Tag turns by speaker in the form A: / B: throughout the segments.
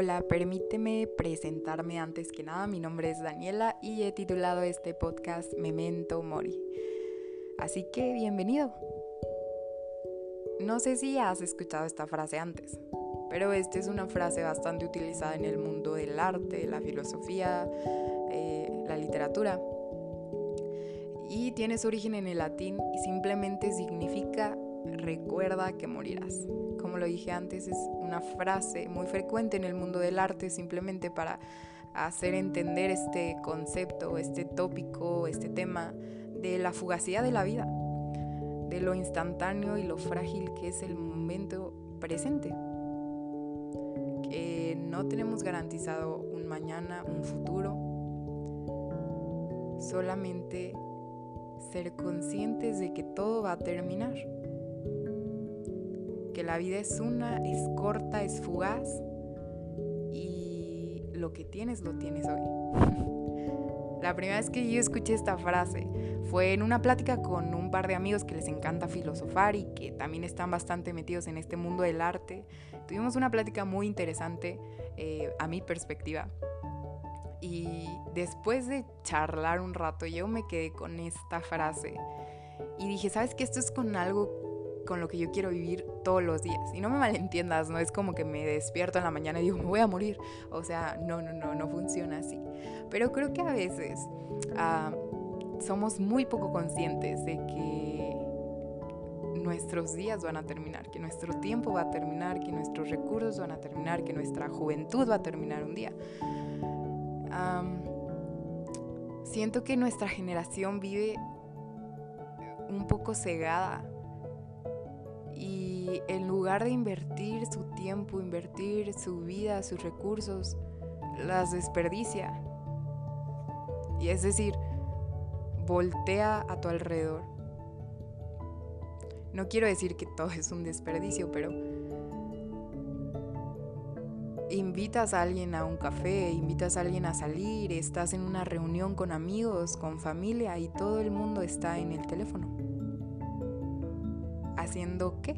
A: Hola, permíteme presentarme antes que nada. Mi nombre es Daniela y he titulado este podcast Memento Mori. Así que bienvenido. No sé si has escuchado esta frase antes, pero esta es una frase bastante utilizada en el mundo del arte, la filosofía, eh, la literatura. Y tiene su origen en el latín y simplemente significa recuerda que morirás. Como lo dije antes, es una frase muy frecuente en el mundo del arte simplemente para hacer entender este concepto, este tópico, este tema de la fugacidad de la vida, de lo instantáneo y lo frágil que es el momento presente. Que no tenemos garantizado un mañana, un futuro, solamente ser conscientes de que todo va a terminar que la vida es una, es corta, es fugaz y lo que tienes lo tienes hoy. La primera vez que yo escuché esta frase fue en una plática con un par de amigos que les encanta filosofar y que también están bastante metidos en este mundo del arte. Tuvimos una plática muy interesante eh, a mi perspectiva. Y después de charlar un rato, yo me quedé con esta frase y dije, ¿sabes qué? Esto es con algo con lo que yo quiero vivir todos los días. Y no me malentiendas, no es como que me despierto en la mañana y digo, me voy a morir. O sea, no, no, no, no funciona así. Pero creo que a veces ah, somos muy poco conscientes de que nuestros días van a terminar, que nuestro tiempo va a terminar, que nuestros recursos van a terminar, que nuestra juventud va a terminar un día. siento que nuestra generación vive un poco cegada y en lugar de invertir su tiempo, invertir su vida, sus recursos, las desperdicia. Y es decir, voltea a tu alrededor. No quiero decir que todo es un desperdicio, pero invitas a alguien a un café, invitas a alguien a salir, estás en una reunión con amigos, con familia y todo el mundo está en el teléfono. ¿Haciendo qué?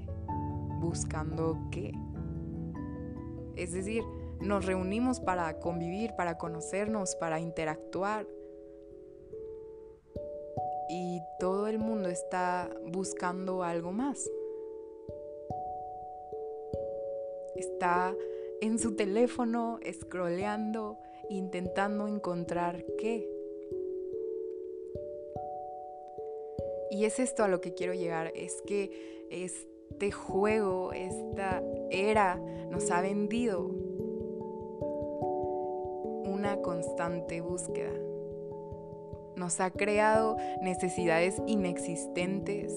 A: ¿Buscando qué? Es decir, nos reunimos para convivir, para conocernos, para interactuar. Y todo el mundo está buscando algo más. Está en su teléfono, scrolleando, intentando encontrar qué. Y es esto a lo que quiero llegar, es que este juego, esta era nos ha vendido una constante búsqueda. Nos ha creado necesidades inexistentes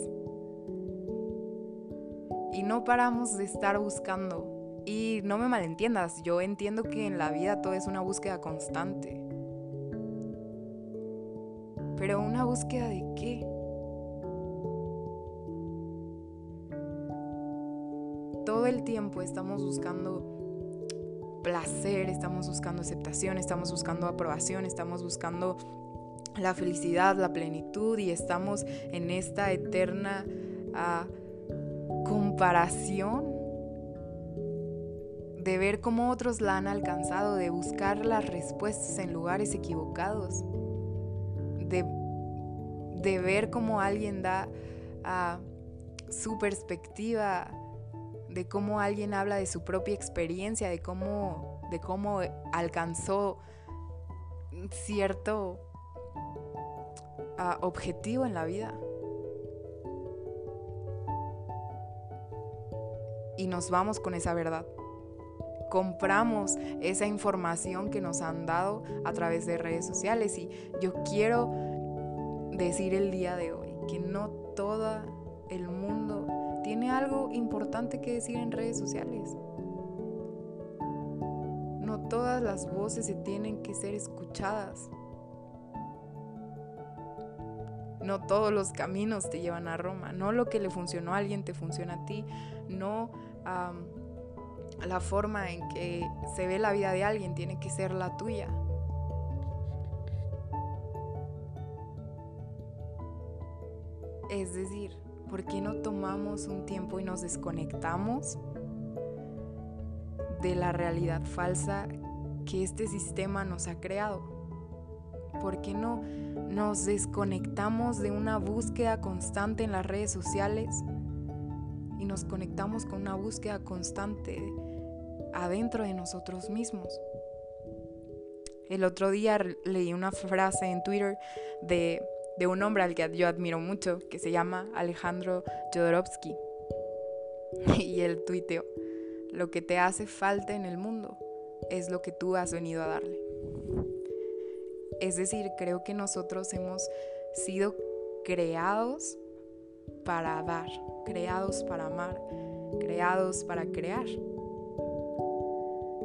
A: y no paramos de estar buscando. Y no me malentiendas, yo entiendo que en la vida todo es una búsqueda constante. Pero una búsqueda de qué? Todo el tiempo estamos buscando placer, estamos buscando aceptación, estamos buscando aprobación, estamos buscando la felicidad, la plenitud y estamos en esta eterna ah, comparación de ver cómo otros la han alcanzado, de buscar las respuestas en lugares equivocados, de, ver cómo alguien da ah, su perspectiva de cómo alguien habla de su propia experiencia, de cómo, de cómo alcanzó cierto ah, objetivo en la vida. Y nos vamos con esa verdad. Compramos esa información que nos han dado a través de redes sociales. Y yo quiero decir el día de hoy que no todo el mundo tiene algo importante que decir en redes sociales. No todas las voces se tienen que ser escuchadas. No todos los caminos te llevan a Roma. No lo que le funcionó a alguien te funciona a ti. No la forma en que se ve la vida de alguien tiene que ser la tuya. Es decir, ¿por qué no tomamos un tiempo y nos desconectamos de la realidad falsa que este sistema nos ha creado? ¿Por qué no nos desconectamos de una búsqueda constante en las redes sociales y nos conectamos con una búsqueda constante adentro de nosotros mismos? El otro día leí una frase en Twitter de, de un hombre al que yo admiro mucho, que se llama Alejandro Jodorowsky. Y él tuiteó, lo que te hace falta en el mundo es lo que tú has venido a darle. Es decir, creo que nosotros hemos sido creados para dar, creados para amar, creados para crear.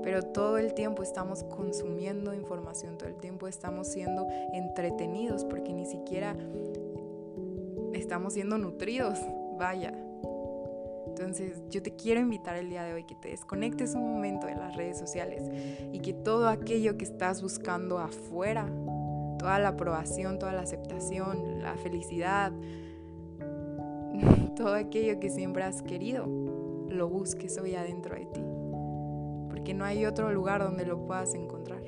A: Pero todo el tiempo estamos consumiendo información, todo el tiempo estamos siendo entretenidos porque ni siquiera estamos siendo nutridos, vaya. Entonces yo te quiero invitar el día de hoy que te desconectes un momento de las redes sociales y que todo aquello que estás buscando afuera, toda la aprobación, toda la aceptación, la felicidad, todo aquello que siempre has querido, lo busques hoy adentro de ti. Porque no hay otro lugar donde lo puedas encontrar.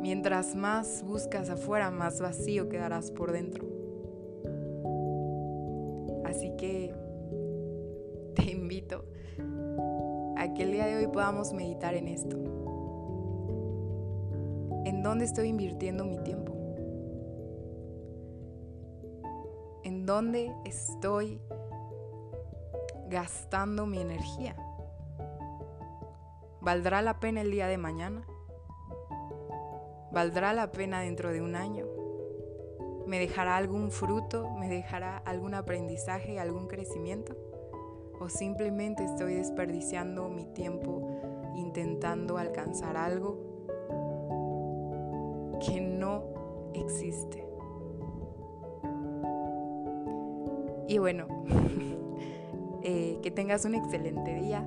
A: Mientras más buscas afuera, más vacío quedarás por dentro. Así que te invito a que el día de hoy podamos meditar en esto. ¿En dónde estoy invirtiendo mi tiempo? ¿En dónde estoy gastando mi energía? ¿Valdrá la pena el día de mañana? ¿Valdrá la pena dentro de un año? ¿Me dejará algún fruto? ¿Me dejará algún aprendizaje, algún crecimiento? o simplemente estoy desperdiciando mi tiempo intentando alcanzar algo que no existe. Y bueno, eh, que tengas un excelente día.